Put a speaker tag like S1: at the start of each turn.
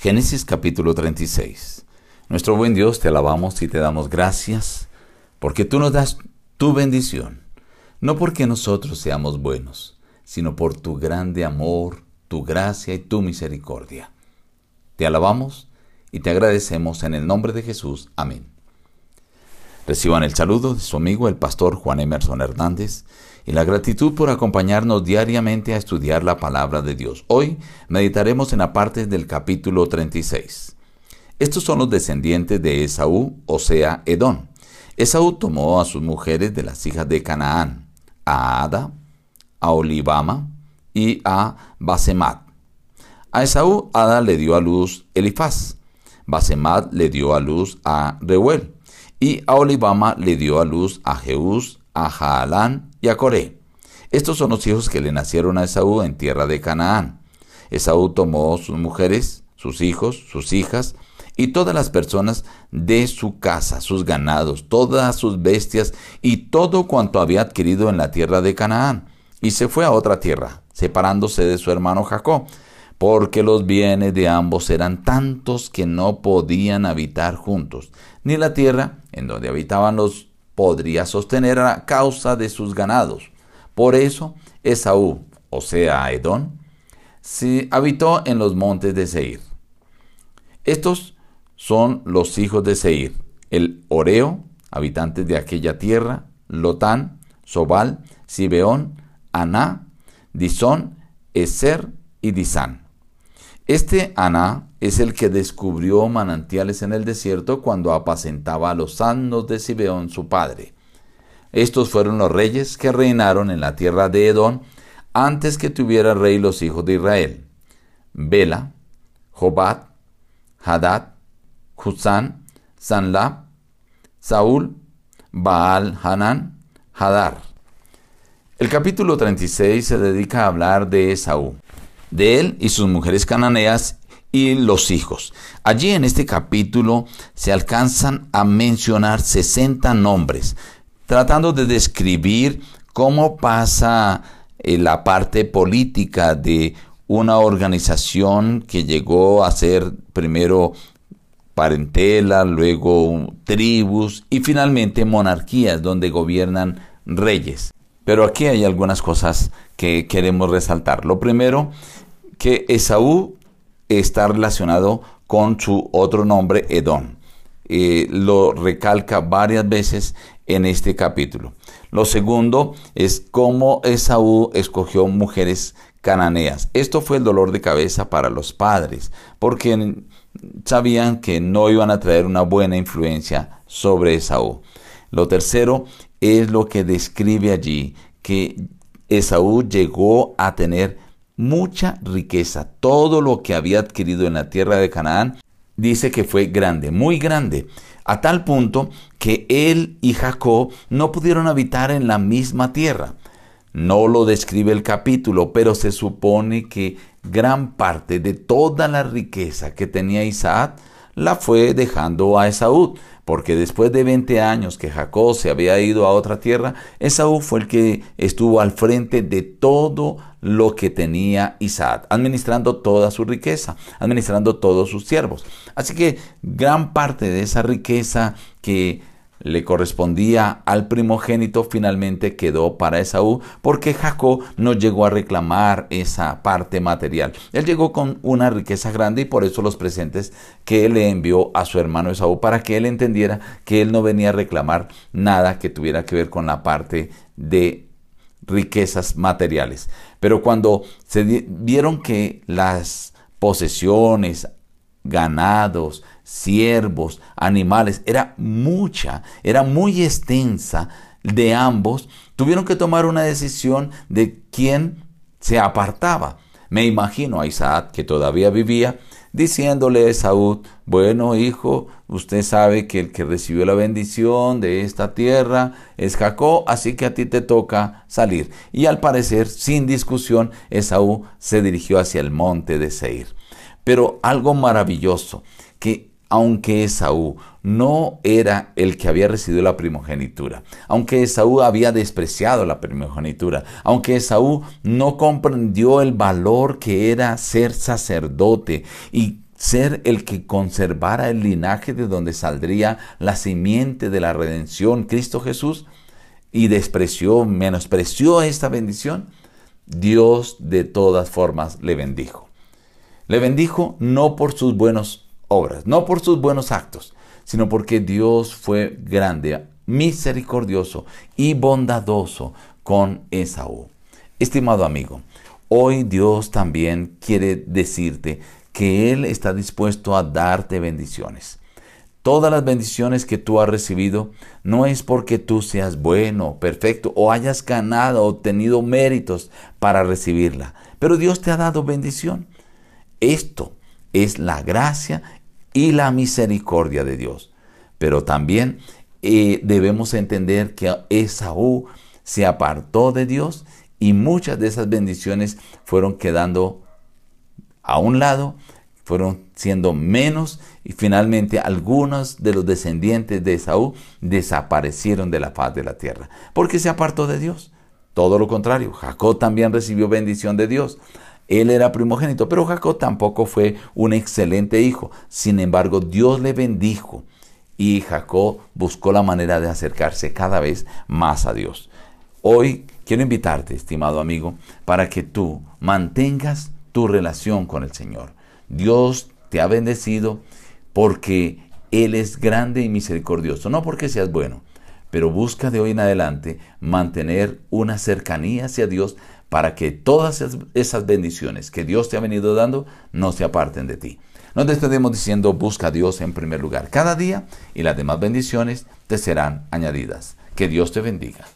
S1: Génesis capítulo 36. Nuestro buen Dios, te alabamos y te damos gracias porque tú nos das tu bendición, no porque nosotros seamos buenos, sino por tu grande amor, tu gracia y tu misericordia. Te alabamos y te agradecemos en el nombre de Jesús. Amén. Reciban el saludo de su amigo el pastor Juan Emerson Hernández y la gratitud por acompañarnos diariamente a estudiar la palabra de Dios. Hoy meditaremos en la parte del capítulo 36. Estos son los descendientes de Esaú, o sea, Edón. Esaú tomó a sus mujeres de las hijas de Canaán, a Ada, a Olivama y a Basemat. A Esaú, Ada le dio a luz Elifaz, Basemat le dio a luz a Reuel, y a Olivama le dio a luz a Jeús, a Jaalán y a Coré. Estos son los hijos que le nacieron a Esaú en tierra de Canaán. Esaú tomó sus mujeres, sus hijos, sus hijas, y todas las personas de su casa, sus ganados, todas sus bestias y todo cuanto había adquirido en la tierra de Canaán, y se fue a otra tierra, separándose de su hermano Jacob, porque los bienes de ambos eran tantos que no podían habitar juntos, ni la tierra en donde habitaban los podría sostener a causa de sus ganados. Por eso Esaú, o sea Edón, se habitó en los montes de Seir. Estos son los hijos de Seir, el Oreo, habitantes de aquella tierra, Lotán, Sobal, Sibeón, Aná, Disón, Eser y Disán. Este Aná es el que descubrió manantiales en el desierto cuando apacentaba a los asnos de Sibeón su padre. Estos fueron los reyes que reinaron en la tierra de Edón antes que tuviera rey los hijos de Israel. Bela, Jobat, Hadad, Husán, Sanlab, Saúl, Baal Hanán, Hadar. El capítulo 36 se dedica a hablar de Esaú de él y sus mujeres cananeas y los hijos. Allí en este capítulo se alcanzan a mencionar 60 nombres, tratando de describir cómo pasa eh, la parte política de una organización que llegó a ser primero parentela, luego tribus y finalmente monarquías donde gobiernan reyes. Pero aquí hay algunas cosas que queremos resaltar. Lo primero, que Esaú está relacionado con su otro nombre, Edón. Eh, lo recalca varias veces en este capítulo. Lo segundo es cómo Esaú escogió mujeres cananeas. Esto fue el dolor de cabeza para los padres, porque sabían que no iban a traer una buena influencia sobre Esaú. Lo tercero es lo que describe allí, que Esaú llegó a tener mucha riqueza. Todo lo que había adquirido en la tierra de Canaán dice que fue grande, muy grande, a tal punto que él y Jacob no pudieron habitar en la misma tierra. No lo describe el capítulo, pero se supone que gran parte de toda la riqueza que tenía Isaac la fue dejando a Esaú, porque después de 20 años que Jacob se había ido a otra tierra, Esaú fue el que estuvo al frente de todo lo que tenía Isaac, administrando toda su riqueza, administrando todos sus siervos. Así que gran parte de esa riqueza que le correspondía al primogénito finalmente quedó para Esaú porque Jacob no llegó a reclamar esa parte material. Él llegó con una riqueza grande y por eso los presentes que él le envió a su hermano Esaú para que él entendiera que él no venía a reclamar nada que tuviera que ver con la parte de riquezas materiales. Pero cuando se vieron que las posesiones, ganados, siervos, animales, era mucha, era muy extensa de ambos, tuvieron que tomar una decisión de quién se apartaba. Me imagino a Isaac, que todavía vivía, diciéndole a Esaú, bueno hijo, usted sabe que el que recibió la bendición de esta tierra es Jacob, así que a ti te toca salir. Y al parecer, sin discusión, Esaú se dirigió hacia el monte de Seir. Pero algo maravilloso, que aunque Esaú no era el que había recibido la primogenitura, aunque Esaú había despreciado la primogenitura, aunque Esaú no comprendió el valor que era ser sacerdote y ser el que conservara el linaje de donde saldría la simiente de la redención, Cristo Jesús, y despreció, menospreció esta bendición, Dios de todas formas le bendijo. Le bendijo no por sus buenas obras, no por sus buenos actos, sino porque Dios fue grande, misericordioso y bondadoso con Esaú. Estimado amigo, hoy Dios también quiere decirte que Él está dispuesto a darte bendiciones. Todas las bendiciones que tú has recibido no es porque tú seas bueno, perfecto o hayas ganado o tenido méritos para recibirla, pero Dios te ha dado bendición. Esto es la gracia y la misericordia de Dios. Pero también eh, debemos entender que Esaú se apartó de Dios y muchas de esas bendiciones fueron quedando a un lado, fueron siendo menos y finalmente algunos de los descendientes de Esaú desaparecieron de la faz de la tierra, porque se apartó de Dios. Todo lo contrario, Jacob también recibió bendición de Dios. Él era primogénito, pero Jacob tampoco fue un excelente hijo. Sin embargo, Dios le bendijo y Jacob buscó la manera de acercarse cada vez más a Dios. Hoy quiero invitarte, estimado amigo, para que tú mantengas tu relación con el Señor. Dios te ha bendecido porque Él es grande y misericordioso, no porque seas bueno, pero busca de hoy en adelante mantener una cercanía hacia Dios para que todas esas bendiciones que Dios te ha venido dando no se aparten de ti. Nos despedimos diciendo, busca a Dios en primer lugar cada día y las demás bendiciones te serán añadidas. Que Dios te bendiga.